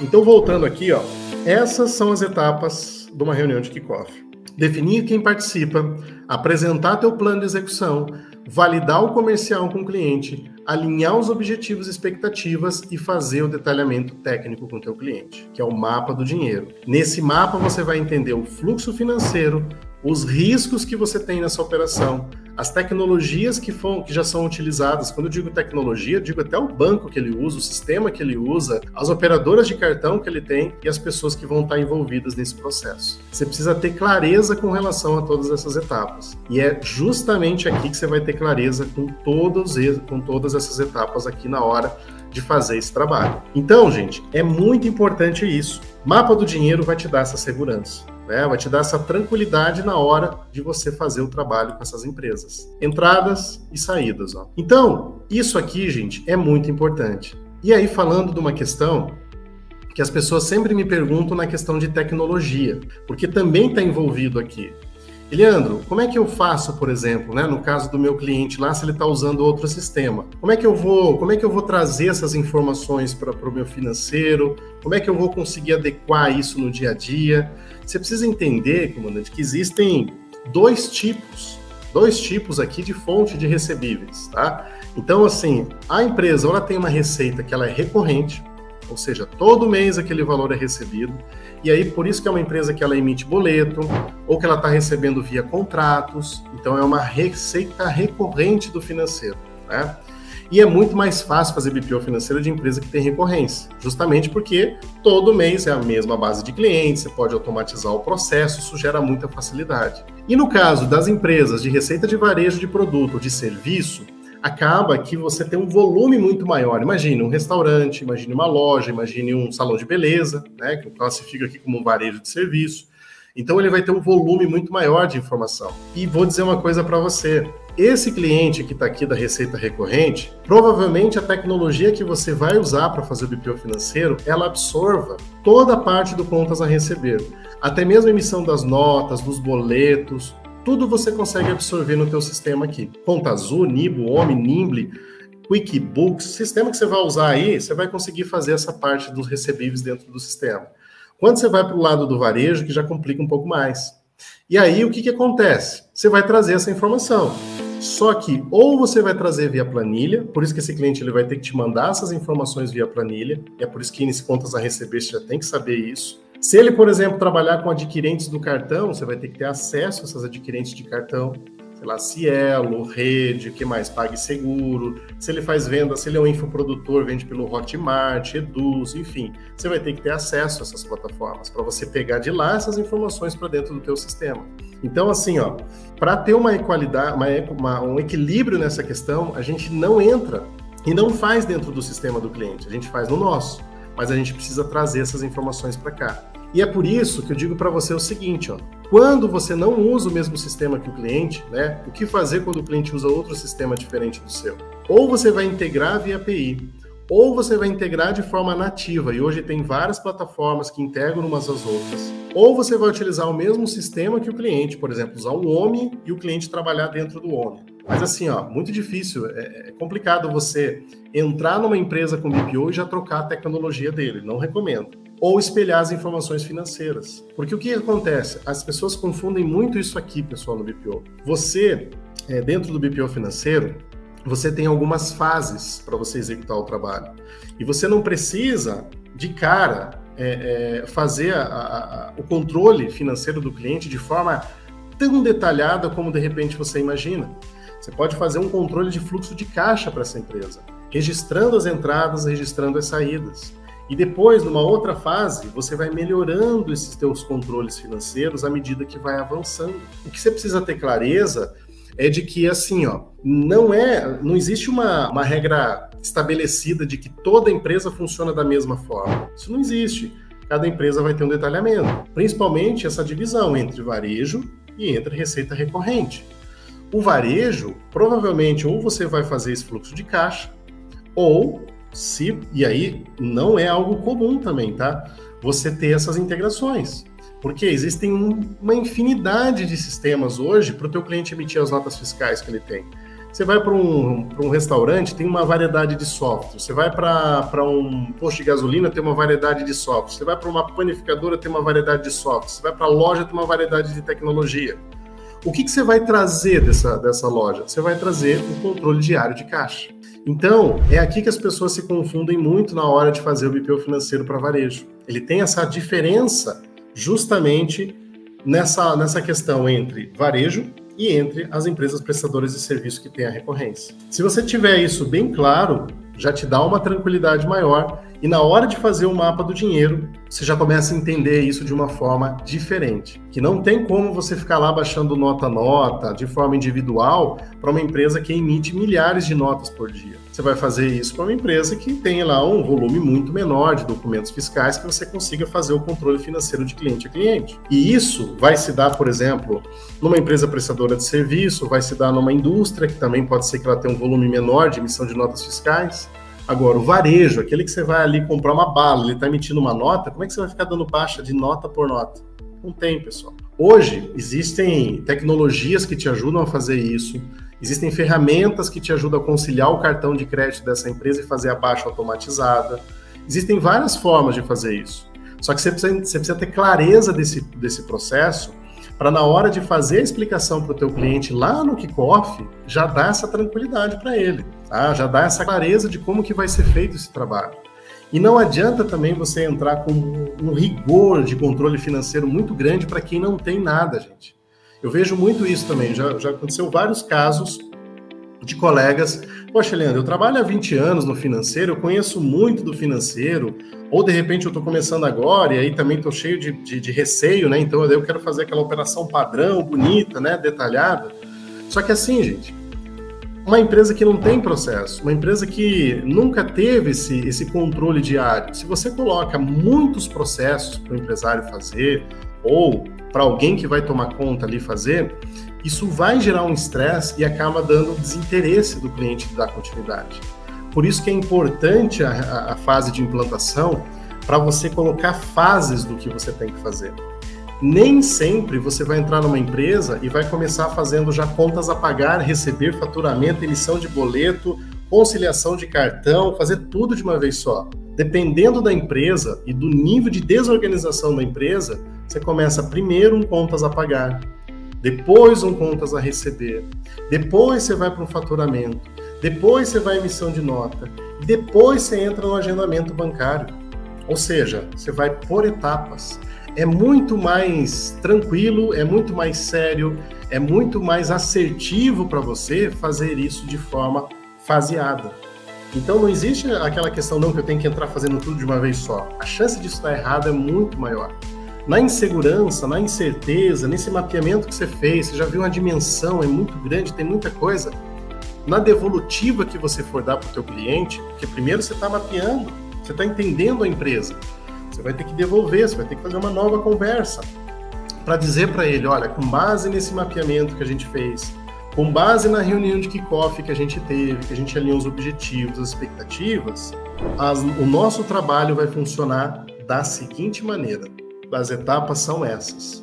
Então, voltando aqui, ó, essas são as etapas de uma reunião de kickoff. Definir quem participa, apresentar teu plano de execução, validar o comercial com o cliente, alinhar os objetivos e expectativas e fazer o detalhamento técnico com o teu cliente, que é o mapa do dinheiro. Nesse mapa você vai entender o fluxo financeiro, os riscos que você tem nessa operação, as tecnologias que, for, que já são utilizadas. Quando eu digo tecnologia, eu digo até o banco que ele usa, o sistema que ele usa, as operadoras de cartão que ele tem e as pessoas que vão estar envolvidas nesse processo. Você precisa ter clareza com relação a todas essas etapas. E é justamente aqui que você vai ter clareza com, todos, com todas essas etapas aqui na hora de fazer esse trabalho. Então, gente, é muito importante isso. Mapa do dinheiro vai te dar essa segurança. Né? Vai te dar essa tranquilidade na hora de você fazer o trabalho com essas empresas. Entradas e saídas. Ó. Então, isso aqui, gente, é muito importante. E aí, falando de uma questão que as pessoas sempre me perguntam na questão de tecnologia, porque também está envolvido aqui. Leandro, como é que eu faço, por exemplo, né, no caso do meu cliente lá, se ele está usando outro sistema? Como é que eu vou, como é que eu vou trazer essas informações para o meu financeiro? Como é que eu vou conseguir adequar isso no dia a dia? Você precisa entender, comandante, que existem dois tipos, dois tipos aqui de fonte de recebíveis, tá? Então, assim, a empresa ela tem uma receita que ela é recorrente, ou seja, todo mês aquele valor é recebido. E aí, por isso que é uma empresa que ela emite boleto, ou que ela está recebendo via contratos. Então, é uma receita recorrente do financeiro, né? E é muito mais fácil fazer BPO financeiro de empresa que tem recorrência, justamente porque todo mês é a mesma base de clientes, você pode automatizar o processo, isso gera muita facilidade. E no caso das empresas de receita de varejo de produto ou de serviço, acaba que você tem um volume muito maior. Imagine um restaurante, imagine uma loja, imagine um salão de beleza, né, que eu classifico aqui como um varejo de serviço. Então ele vai ter um volume muito maior de informação. E vou dizer uma coisa para você. Esse cliente que está aqui da receita recorrente, provavelmente a tecnologia que você vai usar para fazer o BPO financeiro, ela absorva toda a parte do contas a receber. Até mesmo a emissão das notas, dos boletos, tudo você consegue absorver no teu sistema aqui. Conta Azul, Nibo, Omni, Nimble, QuickBooks, sistema que você vai usar aí, você vai conseguir fazer essa parte dos recebíveis dentro do sistema. Quando você vai para o lado do varejo, que já complica um pouco mais. E aí, o que, que acontece? Você vai trazer essa informação. Só que ou você vai trazer via planilha, por isso que esse cliente ele vai ter que te mandar essas informações via planilha, é por isso que nesse contas a receber você já tem que saber isso. Se ele, por exemplo, trabalhar com adquirentes do cartão, você vai ter que ter acesso a essas adquirentes de cartão, sei lá, Cielo, Rede, o que mais? PagSeguro. Se ele faz venda, se ele é um infoprodutor, vende pelo Hotmart, Eduz, enfim, você vai ter que ter acesso a essas plataformas para você pegar de lá essas informações para dentro do teu sistema. Então, assim, ó, para ter uma equalidade, uma, uma, um equilíbrio nessa questão, a gente não entra e não faz dentro do sistema do cliente, a gente faz no nosso mas a gente precisa trazer essas informações para cá. E é por isso que eu digo para você o seguinte, ó, quando você não usa o mesmo sistema que o cliente, né, o que fazer quando o cliente usa outro sistema diferente do seu? Ou você vai integrar via API, ou você vai integrar de forma nativa, e hoje tem várias plataformas que integram umas às outras. Ou você vai utilizar o mesmo sistema que o cliente, por exemplo, usar o OMI e o cliente trabalhar dentro do OMI. Mas assim, ó, muito difícil, é, é complicado você entrar numa empresa com BPO e já trocar a tecnologia dele, não recomendo. Ou espelhar as informações financeiras. Porque o que acontece? As pessoas confundem muito isso aqui, pessoal, no BPO. Você, é, dentro do BPO financeiro, você tem algumas fases para você executar o trabalho. E você não precisa, de cara, é, é, fazer a, a, o controle financeiro do cliente de forma tão detalhada como de repente você imagina. Você pode fazer um controle de fluxo de caixa para essa empresa, registrando as entradas, registrando as saídas. E depois, numa outra fase, você vai melhorando esses teus controles financeiros à medida que vai avançando. O que você precisa ter clareza é de que assim, ó, não é, não existe uma, uma regra estabelecida de que toda empresa funciona da mesma forma. Isso não existe. Cada empresa vai ter um detalhamento, principalmente essa divisão entre varejo e entre receita recorrente. O varejo, provavelmente, ou você vai fazer esse fluxo de caixa, ou se, e aí não é algo comum também, tá? Você ter essas integrações. Porque existem uma infinidade de sistemas hoje para o teu cliente emitir as notas fiscais que ele tem. Você vai para um, um restaurante, tem uma variedade de software. Você vai para um posto de gasolina, tem uma variedade de software. Você vai para uma panificadora, tem uma variedade de software. Você vai para a loja, tem uma variedade de tecnologia. O que, que você vai trazer dessa, dessa loja? Você vai trazer o controle diário de caixa. Então, é aqui que as pessoas se confundem muito na hora de fazer o BPO financeiro para varejo. Ele tem essa diferença justamente nessa, nessa questão entre varejo e entre as empresas prestadoras de serviço que têm a recorrência. Se você tiver isso bem claro, já te dá uma tranquilidade maior e na hora de fazer o mapa do dinheiro, você já começa a entender isso de uma forma diferente. Que não tem como você ficar lá baixando nota a nota de forma individual para uma empresa que emite milhares de notas por dia. Você vai fazer isso para uma empresa que tem lá um volume muito menor de documentos fiscais que você consiga fazer o controle financeiro de cliente a cliente. E isso vai se dar, por exemplo, numa empresa prestadora de serviço, vai se dar numa indústria que também pode ser que ela tenha um volume menor de emissão de notas fiscais Agora, o varejo, aquele que você vai ali comprar uma bala, ele está emitindo uma nota, como é que você vai ficar dando baixa de nota por nota? Não tem, pessoal. Hoje, existem tecnologias que te ajudam a fazer isso, existem ferramentas que te ajudam a conciliar o cartão de crédito dessa empresa e fazer a baixa automatizada. Existem várias formas de fazer isso. Só que você precisa, você precisa ter clareza desse, desse processo para na hora de fazer a explicação para o teu cliente lá no kickoff, já dar essa tranquilidade para ele, tá? já dar essa clareza de como que vai ser feito esse trabalho. E não adianta também você entrar com um rigor de controle financeiro muito grande para quem não tem nada, gente. Eu vejo muito isso também, já, já aconteceu vários casos de colegas. Poxa, Leandro, eu trabalho há 20 anos no financeiro, eu conheço muito do financeiro, ou de repente eu estou começando agora e aí também estou cheio de, de, de, receio, né? Então eu quero fazer aquela operação padrão, bonita, né? Detalhada. Só que assim, gente, uma empresa que não tem processo, uma empresa que nunca teve esse, esse controle diário, se você coloca muitos processos para o empresário fazer, ou para alguém que vai tomar conta ali fazer, isso vai gerar um estresse e acaba dando desinteresse do cliente de dar continuidade. Por isso que é importante a, a fase de implantação para você colocar fases do que você tem que fazer. Nem sempre você vai entrar numa empresa e vai começar fazendo já contas a pagar, receber faturamento, emissão de boleto, conciliação de cartão, fazer tudo de uma vez só. Dependendo da empresa e do nível de desorganização da empresa, você começa primeiro um contas a pagar, depois um contas a receber, depois você vai para um faturamento, depois você vai à emissão de nota, depois você entra no agendamento bancário. Ou seja, você vai por etapas. É muito mais tranquilo, é muito mais sério, é muito mais assertivo para você fazer isso de forma faseada. Então não existe aquela questão não que eu tenho que entrar fazendo tudo de uma vez só. A chance disso estar errado é muito maior. Na insegurança, na incerteza, nesse mapeamento que você fez, você já viu uma dimensão, é muito grande, tem muita coisa na devolutiva que você for dar para o teu cliente, porque primeiro você está mapeando, você está entendendo a empresa, você vai ter que devolver, você vai ter que fazer uma nova conversa para dizer para ele, olha, com base nesse mapeamento que a gente fez, com base na reunião de kickoff que a gente teve, que a gente alinhou os objetivos, as expectativas, as, o nosso trabalho vai funcionar da seguinte maneira. As etapas são essas.